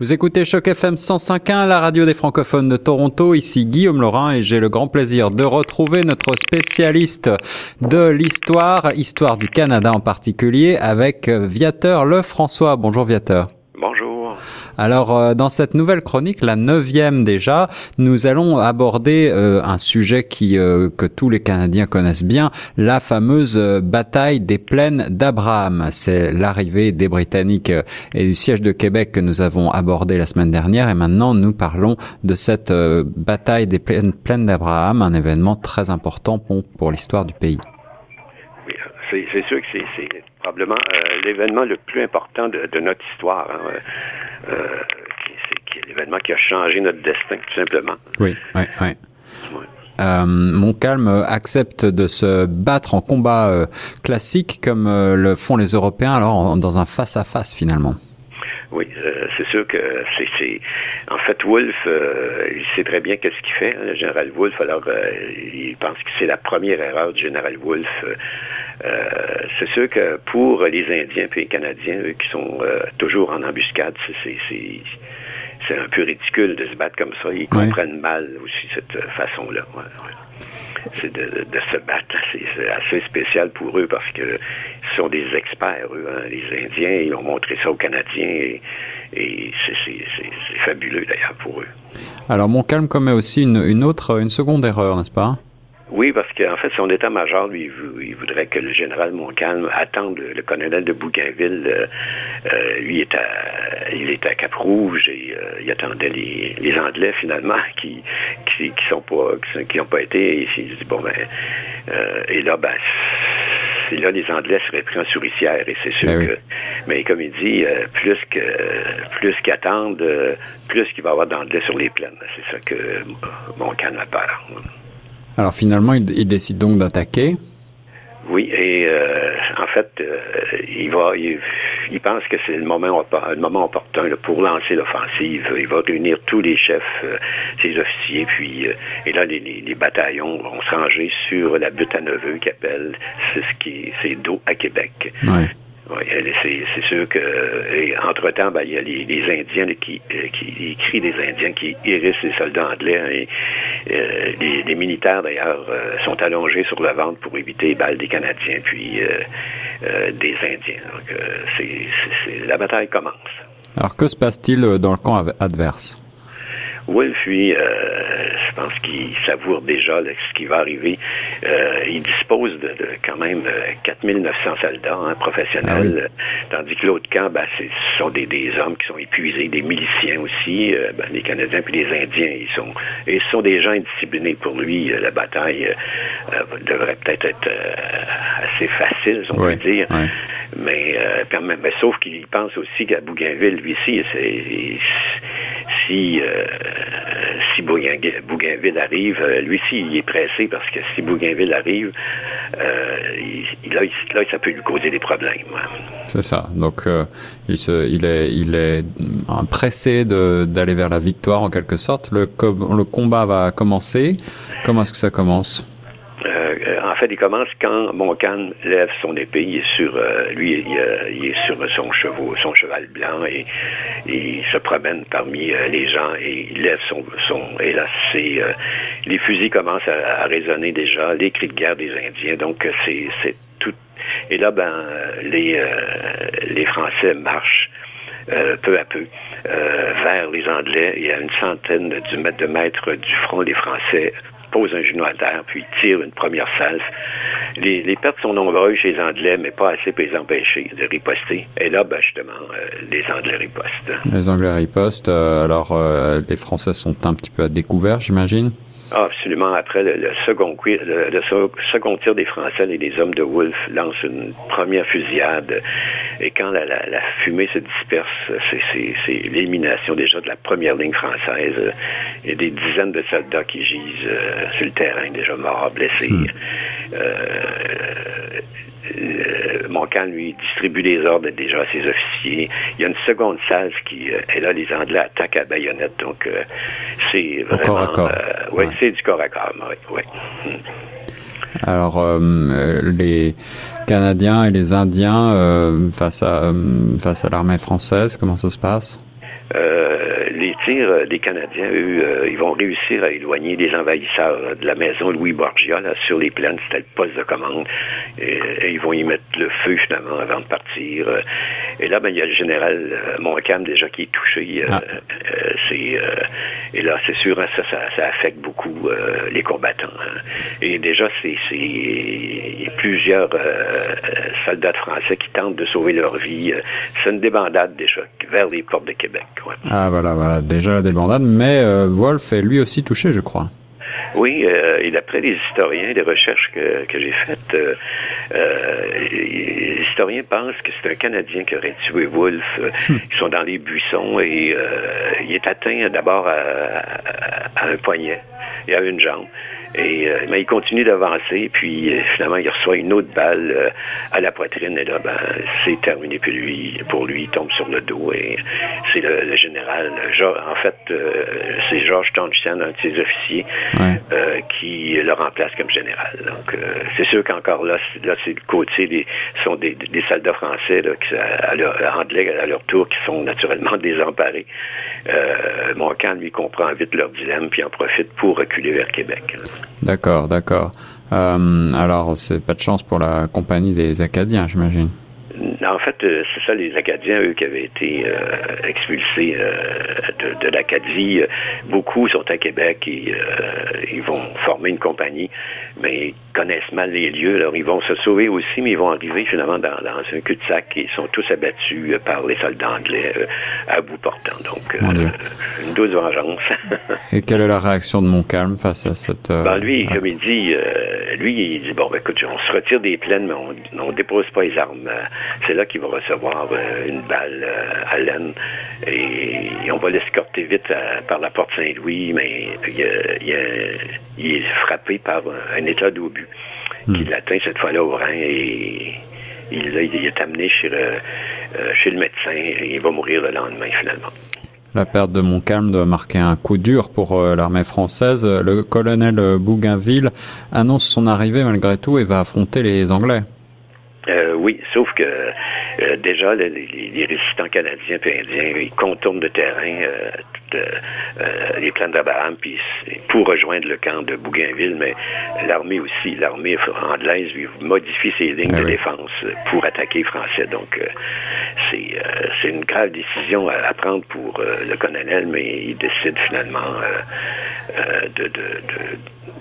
Vous écoutez Choc FM 105.1, la radio des francophones de Toronto. Ici Guillaume Laurin et j'ai le grand plaisir de retrouver notre spécialiste de l'histoire, histoire du Canada en particulier, avec Viateur Lefrançois. Bonjour Viateur. Alors, euh, dans cette nouvelle chronique, la neuvième déjà, nous allons aborder euh, un sujet qui euh, que tous les Canadiens connaissent bien, la fameuse bataille des plaines d'Abraham. C'est l'arrivée des Britanniques et du siège de Québec que nous avons abordé la semaine dernière, et maintenant nous parlons de cette bataille des plaines, d'Abraham, un événement très important pour l'histoire du pays. C'est sûr que c'est probablement l'événement le plus important de, de notre histoire. Hein. Euh, qui, est l'événement qui a changé notre destin, tout simplement. Oui, oui, oui. Euh, Montcalm accepte de se battre en combat euh, classique comme euh, le font les Européens, alors dans un face-à-face finalement. Oui, c'est sûr que c'est, en fait Wolfe, il sait très bien qu'est-ce qu'il fait, hein, le général Wolfe. Alors, il pense que c'est la première erreur du général Wolfe euh, c'est sûr que pour les Indiens et les Canadiens, eux, qui sont euh, toujours en embuscade, c'est un peu ridicule de se battre comme ça. Ils comprennent mal aussi cette façon-là. C'est de, se battre. C'est assez spécial pour eux parce que ce sont des experts, eux. Hein. Les Indiens, ils ont montré ça aux Canadiens et, c'est fabuleux d'ailleurs pour eux. Alors Montcalm commet aussi une, une autre, une seconde erreur, n'est-ce pas? Oui, parce qu'en fait, son état-major, lui, il voudrait que le général Montcalm attende le colonel de Bougainville. Euh, euh, lui, est à, il est à Cap-Rouge et euh, il attendait les, les, Anglais, finalement, qui qui, qui sont pas qui, ont pas été. Et il dit, bon, ben, et là, ben, là, les Anglais seraient pris en souricière. Et c'est sûr ben que, mais comme il dit, plus que plus qu'attendre, plus qu'il va y avoir d'Anglais sur les plaines. C'est ça que Montcalm a peur. Alors finalement, il, décide donc d'attaquer. Oui, et euh, en fait, euh, il va, il, pense que c'est le moment, le moment opportun pour lancer l'offensive. Il va réunir tous les chefs, euh, ses officiers, puis et là les, bataillons vont se ranger sur la butte à Neveu qui appelle, c'est ce qui, c'est d'eau à Québec. Ouais. Oui, c'est sûr que entre-temps, ben, il y a les, Indiens qui, euh, qui crient des Indiens qui hérissent les soldats anglais. Hein, euh, les, militaires, d'ailleurs, euh, sont allongés sur le ventre pour éviter les balles des Canadiens puis des Indiens. Donc, c'est la bataille commence. Alors, que se passe-t-il dans le camp adverse? Wolf, lui, je pense qu'il savoure déjà ce qui va arriver. Euh, il dispose de, quand même 4900 euh, soldats hein, professionnels, ah tandis que l'autre camp, ben, ce sont des, des, hommes qui sont épuisés, des miliciens aussi, euh, ben, les Canadiens puis les Indiens. Ils sont, et ce sont des gens indisciplinés. Pour lui, la bataille devrait peut-être être, assez facile, on peut dire. Mais, mais, sauf qu'il pense aussi qu'à Bougainville, lui, ici, si, si Bougainville arrive, euh, lui aussi, il est pressé parce que si Bougainville arrive, euh, il, là, ça peut lui causer des problèmes. C'est ça. Donc, euh, il, est, pressé d'aller vers la victoire en quelque sorte. Le combat va commencer. Comment est-ce que ça commence? Il commence quand Montcalm lève son épée. Il est sur, euh, lui, il, est sur son cheval, son cheval blanc et, il se promène parmi euh, les gens et il lève son, son et là, c'est euh, les fusils commencent à, résonner déjà, les cris de guerre des Indiens. Donc c'est, tout. Et là, ben, les les Français marchent. peu à peu vers les Anglais. Y a une centaine de mètres du front des Français pose un genou à terre, puis tire une première salve. Les, pertes sont nombreuses chez les Anglais, mais pas assez pour les empêcher de riposter. Et là, ben, justement, euh, les Anglais ripostent. Les Anglais ripostent. Euh, alors, euh, les Français sont un petit peu à découvert, j'imagine? Ah, absolument. Après le, second, le, second tir des Français et les hommes de Wolfe lancent une première fusillade. Et quand la, fumée se disperse, c'est l'élimination déjà de la première ligne française. Il y a des dizaines de soldats qui gisent euh, sur le terrain, déjà morts, blessés. Hmm. Euh, euh, Montcalm, lui, distribue des ordres déjà à ses officiers. Il y a une seconde salve qui euh, est là, les Anglais attaquent à baïonnette. Donc, euh, c'est vraiment... Corps oui, c'est du corps à corps, oui. Alors, les Canadiens et les Indiens face à face à l'armée française, comment ça se passe? Euh, les tirs des Canadiens, eux, ils vont réussir à éloigner les envahisseurs de la maison Louis Borgia là, sur les plaines. C'était le poste de commande. Et, ils vont y mettre le feu finalement avant de partir. Et là, ben, il y a le général Montcalm déjà qui est touché. Ah. C'est et là, c'est sûr, hein, ça, affecte beaucoup les combattants. Hein. Et déjà, c'est plusieurs soldats français qui tentent de sauver leur vie. C'est une débandade déjà vers les portes de Québec. Ah voilà, voilà, déjà la débandade, mais euh, Wolf est lui aussi touché, je crois. Oui, euh, et d'après les historiens, les recherches que, que j'ai faites, euh, euh, les historiens pensent que c'est un Canadien qui aurait tué Wolf. Hmm. Ils sont dans les buissons et il est atteint d'abord à, à, un poignet et à une jambe. Et euh, mais il continue d'avancer, puis euh, finalement il reçoit une autre balle euh, à la poitrine et là ben c'est terminé pour lui. Pour lui, il tombe sur le dos et c'est le, général. en fait, c'est Georges Tonchan, un de ses officiers, qui le remplace comme général. Donc c'est sûr qu'encore là, là c'est le côté des sont des, des soldats français là, qui, à leur, anglais à leur tour qui sont naturellement désemparés. Euh, Montcalm lui comprend vite leur dilemme puis en profite pour D'accord, d'accord. Euh, alors, c'est pas de chance pour la compagnie des Acadiens, j'imagine. En fait, euh, c'est ça, les Acadiens, eux, qui avaient été euh, expulsés euh, de, l'Acadie. Beaucoup sont à Québec et ils vont former une compagnie, mais ils connaissent mal les lieux. Alors, ils vont se sauver aussi, mais ils vont arriver finalement dans, un cul-de-sac et ils sont tous abattus par les soldats anglais à bout portant. Donc, une douce vengeance. et quelle est la réaction de Montcalm face à cette... Ben, lui, comme il dit, lui, il dit, bon, ben, écoute, on se retire des plaines, mais on ne dépose pas les armes c'est là qu'il va recevoir euh, une balle euh, à laine et, on va l'escorter vite par la porte Saint-Louis, mais il, est frappé par un état d'obus hmm. qui l'atteint cette fois-là au rein et il, est amené chez le, euh, chez le médecin et il va mourir le lendemain finalement. La perte de Montcalm doit marquer un coup dur pour l'armée française. Le colonel Bougainville annonce son arrivée malgré tout et va affronter les Anglais. oui, que euh, déjà, les, les, résistants canadiens et indiens, ils contournent le terrain, euh, euh, les plans d'Abraham, puis pour rejoindre le camp de Bougainville, mais l'armée aussi, l'armée anglaise modifie ses lignes ah de défense pour attaquer les Français. Donc, c'est une grave décision à, prendre pour le colonel, mais il décide finalement de,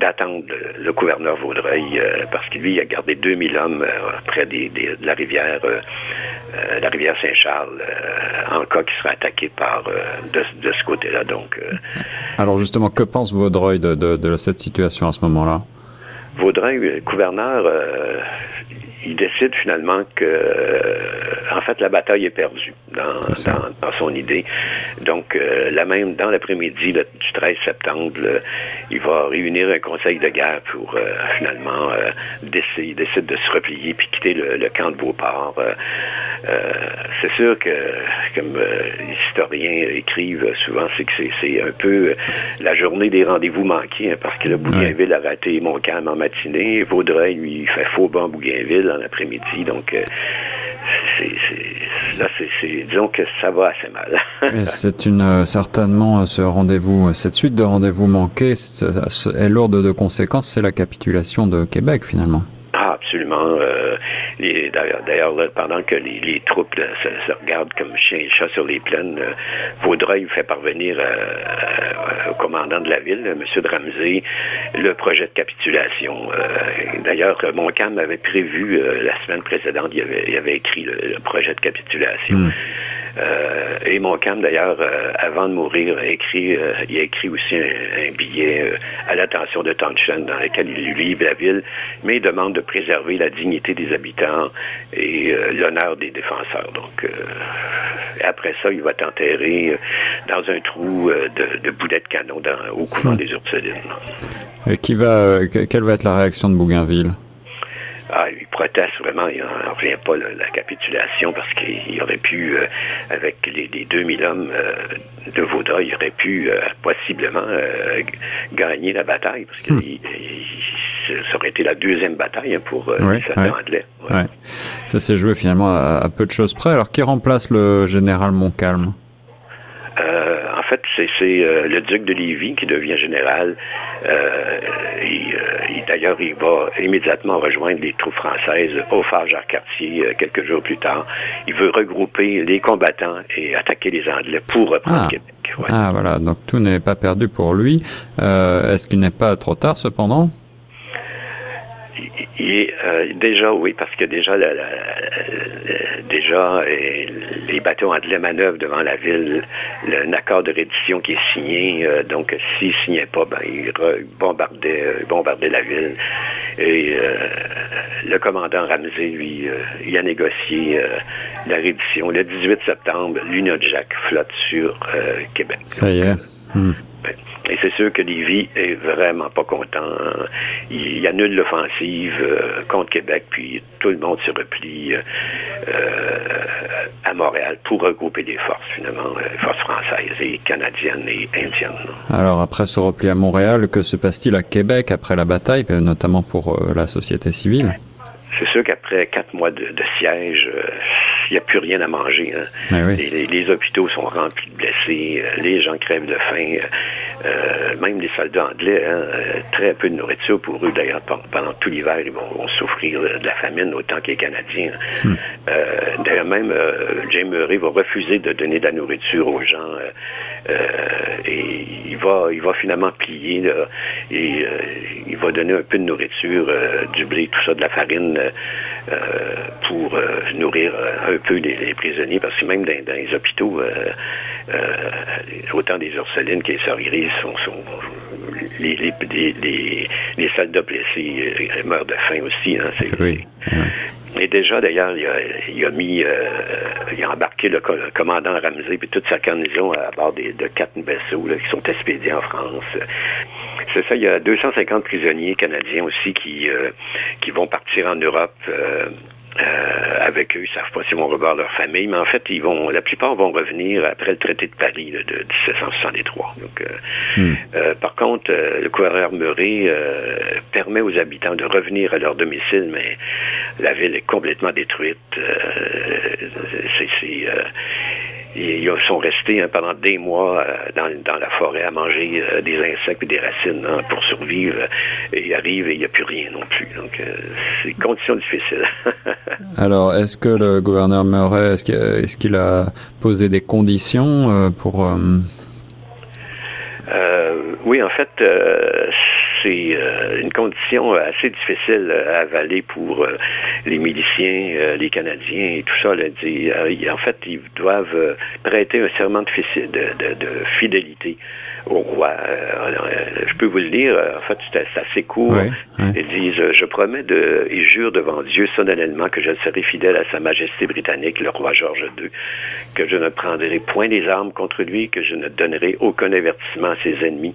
d'attendre le gouverneur Vaudreuil parce que lui, il a gardé 2000 hommes près des, de la rivière euh, la rivière Saint-Charles euh, en cas qu'il sera attaqué par euh, de, ce côté-là. Donc. Alors justement, que pense Vaudreuil de, de, cette situation à ce moment-là? Vaudreuil, gouverneur, il décide finalement que, en fait, la bataille est perdue dans, dans, son idée. Donc, la même, dans l'après-midi du 13 septembre, il va réunir un conseil de guerre pour finalement décider, il décide de se replier puis quitter le, camp de Beauport. Euh, c'est sûr que, comme euh, les historiens écrivent souvent, c'est que c'est un peu euh, la journée des rendez-vous manqués, hein, parce que le Bougainville a raté Montcalm en matinée, Vaudreuil, lui, fait faux banc Bougainville en après-midi, donc c'est, là, c'est, disons que ça va assez mal. c'est une certainement ce rendez-vous, cette suite de rendez-vous manqués est lourde de conséquences. C'est la capitulation de Québec finalement. Ah, absolument. D'ailleurs, pendant que les, troupes se, regardent comme chien et chat sur les plaines, euh, Vaudreuil fait parvenir euh, euh, commandant de la ville, M. Ramsey, le projet de capitulation. D'ailleurs, Montcalm avait prévu la semaine précédente, il avait, avait écrit le, projet de capitulation. Hmm. Euh, et Montcalm, d'ailleurs, euh, avant de mourir, a écrit, euh, il a écrit aussi un, billet à l'attention de Townshend dans lequel il lui livre la ville, mais il demande de préserver la dignité des habitants et l'honneur des défenseurs. Donc, après ça, il va être enterré dans un trou de, de boulets de canon dans, au couvent des Ursulines. Et qui va, quelle va être la réaction de Bougainville? Proteste vraiment, il n'en revient pas la capitulation parce qu'il aurait pu, euh, avec les, les, 2000 hommes euh, de Vaudreuil, il aurait pu euh, possiblement gagner la bataille parce que hmm. ça aurait été la deuxième bataille hein, pour les soldats anglais. Ça s'est joué finalement à, peu de choses près. Alors qui remplace le général Montcalm? Fait, c'est le duc de Lévis qui devient général. et, d'ailleurs, il va immédiatement rejoindre les troupes françaises au phare Jacques-Cartier quelques jours plus tard. Il veut regrouper les combattants et attaquer les Anglais pour reprendre ah. Québec. Ah voilà, donc tout n'est pas perdu pour lui. Est-ce qu'il n'est pas trop tard cependant? Euh, déjà, oui, parce que déjà, déjà les bateaux anglais manœuvrent devant la ville. un accord de reddition qui est signé, euh, donc s'ils ne signaient pas, ben, ils bombardaient, la ville. Et euh, le commandant Ramsey, lui, il a négocié la reddition. Le 18 septembre, l'Union Jack flotte sur Québec. Ça y est. Hmm. Et c'est sûr que Lévis est vraiment pas content. Il annule l'offensive euh, contre Québec, puis tout le monde se replie euh, à Montréal pour regrouper des forces, finalement, euh, forces françaises et canadiennes et indiennes. Alors, après ce repli à Montréal, que se passe-t-il à Québec après la bataille, notamment pour la société civile? C'est sûr qu'après quatre mois de, siège, il n'y a plus rien à manger. Hein. Ben les, hôpitaux sont remplis de blessés, les gens crèvent de faim. Euh, même les soldats anglais, hein, euh, très peu de nourriture pour eux. D'ailleurs, pendant tout l'hiver, ils vont, souffrir de la famine autant que les Canadiens. Hmm. Euh, d'ailleurs, même James Murray va refuser de donner de la nourriture aux gens. Et il va, il va finalement plier et il va donner un peu de nourriture, du blé, tout ça, de la farine pour nourrir un peu les, prisonniers, parce que même dans, les hôpitaux, autant des orphelines que les sœurs sont, les, les, les, soldats blessés euh, meurent de faim aussi. Hein, oui. Et déjà, d'ailleurs, il a, mis, euh, il a embarqué le, commandant Ramsey et toute sa garnison à bord de quatre vaisseaux qui sont expédiés en France. C'est ça, il y a 250 prisonniers canadiens aussi qui, euh, qui vont partir en Europe. Euh, avec eux, ils savent pas s'ils vont revoir leur famille, mais en fait, ils vont, la plupart vont revenir après le traité de Paris de 1763. Donc, euh, hmm. euh, par contre, le gouverneur Murray permet aux habitants de revenir à leur domicile, mais la ville est complètement détruite. c'est ils sont restés hein, pendant des mois euh, dans, dans, la forêt à manger euh, des insectes et des racines hein, pour survivre. Et ils arrivent et il n'y a plus rien non plus. Donc, euh, c'est une condition difficile. Alors, est-ce que le gouverneur Murray, est-ce qu'il a posé des conditions pour... oui, en fait, c'est euh, une condition assez difficile à avaler pour euh, les miliciens, euh, les Canadiens et tout ça. en fait, ils doivent prêter un serment de, de, de fidélité au roi. je peux vous le lire, en fait, c'est assez court. Ils disent, je promets de, et jure devant Dieu solennellement que je serai fidèle à Sa Majesté britannique, le roi George II, que je ne prendrai point des armes contre lui, que je ne donnerai aucun avertissement à ses ennemis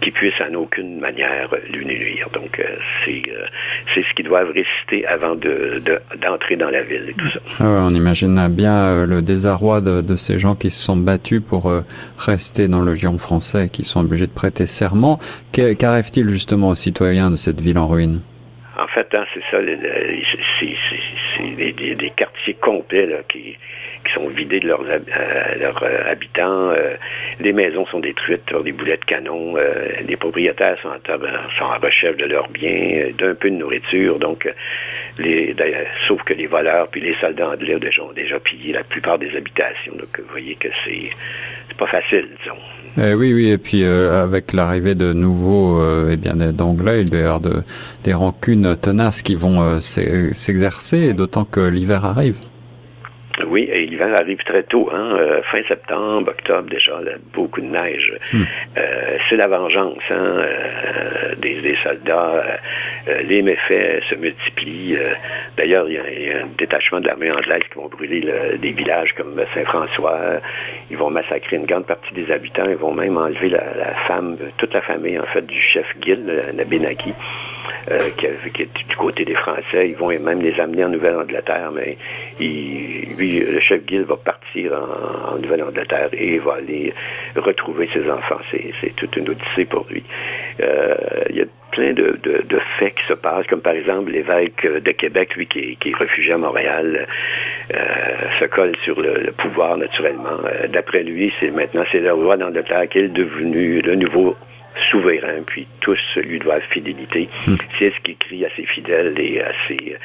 qui puissent en aucune manière lui nuire. Donc, euh, c'est euh, c'est ce qu'ils doivent réciter avant de d'entrer dans la ville et tout ça. Ah on imagine bien euh, le désarroi de, de, ces gens qui se sont battus pour rester dans le giron français, qui sont obligés de prêter serment. Qu'arrive-t-il justement aux citoyens de cette ville en ruine? En fait, hein, c'est ça, c'est des, quartiers complets qui sont vidés de leurs, euh, euh, habitants. Euh, les maisons sont détruites par des boulets de canon. les propriétaires sont, en recherche de leurs biens, d'un peu de nourriture. Donc, sauf que les voleurs puis les soldats anglais ont déjà, pillé la plupart des habitations. Donc, vous voyez que c'est pas facile, disons. Eh oui, oui, et puis avec l'arrivée de nouveaux, eh bien d'anglais, il doit y avoir de, des rancunes tenaces qui vont s'exercer, d'autant que l'hiver arrive. Oui, et l'hiver arrive très tôt, hein, euh, fin septembre, octobre déjà, beaucoup de neige. Hmm. Euh, c'est la vengeance hein, euh, des, soldats. les méfaits se multiplient. D'ailleurs, il y, a un détachement de l'armée anglaise qui vont brûler des villages comme Saint-François. Ils vont massacrer une grande partie des habitants. Ils vont même enlever la, la femme, toute la famille en fait du chef Gil, Nabénaki. Euh, qui, qui, est du côté des Français. Ils vont même les amener en Nouvelle-Angleterre, mais il, lui, le chef Gill va partir en, Nouvelle-Angleterre et va aller retrouver ses enfants. C'est toute une odyssée pour lui. Euh, il y a plein de, de, faits qui se passent, comme par exemple l'évêque de Québec, lui qui est, qui est réfugié à Montréal, euh, se colle sur le, pouvoir naturellement. Euh, d'après lui, c'est maintenant c'est le roi d'Angleterre qui est devenu le nouveau souverain, puis tous lui doivent fidélité. Hmm. C'est ce qu'il crie à ses fidèles et à ses,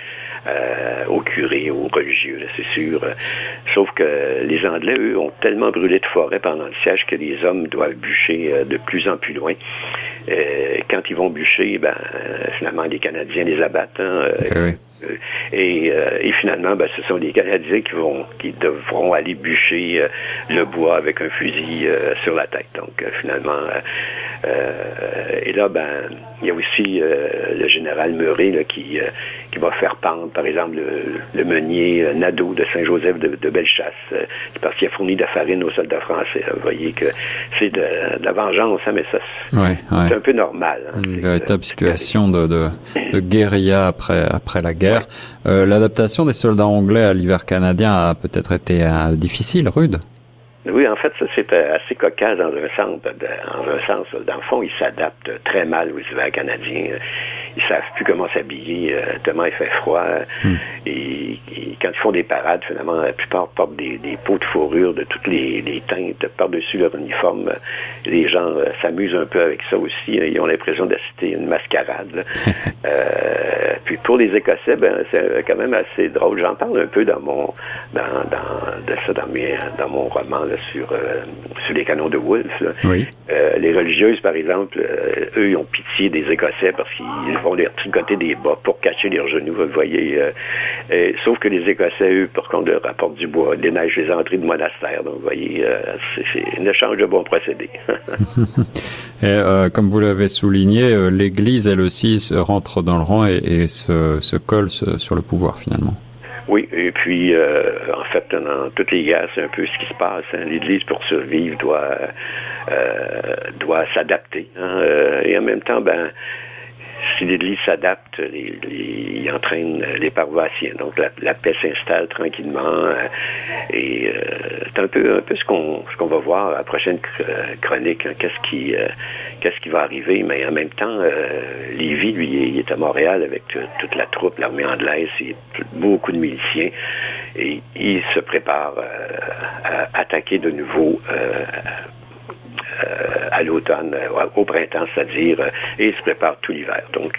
euh, aux curés, aux religieux, c'est sûr. Sauf que les Anglais, eux, ont tellement brûlé de forêt pendant le siège que les hommes doivent bûcher euh, de plus en plus loin. Euh, quand ils vont bûcher, ben, finalement, les Canadiens les abattent. Hein, euh, et, et, finalement, ben, ce sont les Canadiens qui vont, qui devront aller bûcher le bois avec un fusil sur la tête. Donc, finalement, et là, ben, il y a aussi le général Murray qui, qui va faire pendre par exemple, le, meunier euh, Nadeau de Saint-Joseph de, Bellechasse, euh, parce qu'il a fourni de la farine aux soldats français. Vous voyez que c'est de, la vengeance, hein, mais ça, c'est un peu normal. Hein. Une véritable situation de, de, guérilla après, après la guerre. Euh, l'adaptation des soldats anglais à l'hiver canadien a peut-être été difficile, rude? Oui, en fait, ça c'est assez cocasse dans un sens. Dans un sens, dans le fond, ils s'adaptent très mal aux hivers canadiens ils savent plus comment s'habiller euh, tellement il fait froid. Hmm. Et, quand ils font des parades, finalement, la plupart portent des, des pots de fourrure de toutes les, les teintes par-dessus leur uniforme. Les gens euh, s'amusent un peu avec ça aussi. Ils ont l'impression d'assister à une mascarade. euh, puis pour les Écossais, ben, c'est quand même assez drôle. J'en parle un peu dans mon dans, dans de ça dans, mes, dans mon roman là, sur euh, sur les canons de Wolfe. Oui. Euh, les religieuses, par exemple, eux, ils ont pitié des Écossais parce qu'ils vont les tricoter des bas pour cacher leurs genoux, vous voyez. Euh, sauf que les Écossais, eux, par contre, leur apportent du bois, déneigent les entrées de monastères. Donc, vous voyez, euh, c'est un échange de bons procédés. et, euh, comme vous l'avez souligné, l'Église, elle aussi, se rentre dans le rang et, se, se, colle sur le pouvoir, finalement. Oui, et puis, en fait, dans toutes les guerres, c'est un peu ce qui se passe. Hein. L'Église, pour survivre, doit, doit s'adapter. Hein. et en même temps, ben, si l'Église s'adapte, il entraîne les paroissiens. Donc la, paix s'installe tranquillement. Euh, et euh, c'est un peu, ce qu'on va voir à la prochaine chronique. Hein. qu'est-ce qui euh, va arriver? Mais en même temps, Lévis, lui, il est à Montréal avec toute la troupe, l'armée anglaise, et beaucoup de miliciens, et il se prépare à attaquer de nouveau euh, à l'automne, euh, au printemps, c'est-à-dire, euh, et se prépare tout l'hiver. Donc,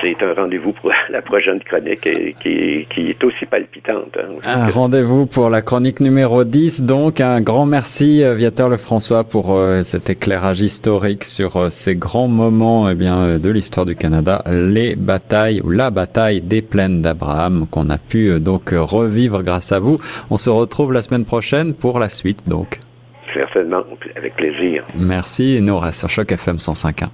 c'est un rendez-vous pour la prochaine chronique qui, qui, est aussi palpitante. Hein, un rendez-vous pour la chronique numéro 10. Donc, un grand merci, Viateur Lefrançois, pour cet éclairage historique sur ces grands moments eh bien, de l'histoire du Canada, les batailles ou la bataille des plaines d'Abraham qu'on a pu donc revivre grâce à vous. On se retrouve la semaine prochaine pour la suite, donc. Certainement, avec plaisir. Merci. Reste sur Choc FM 105.1.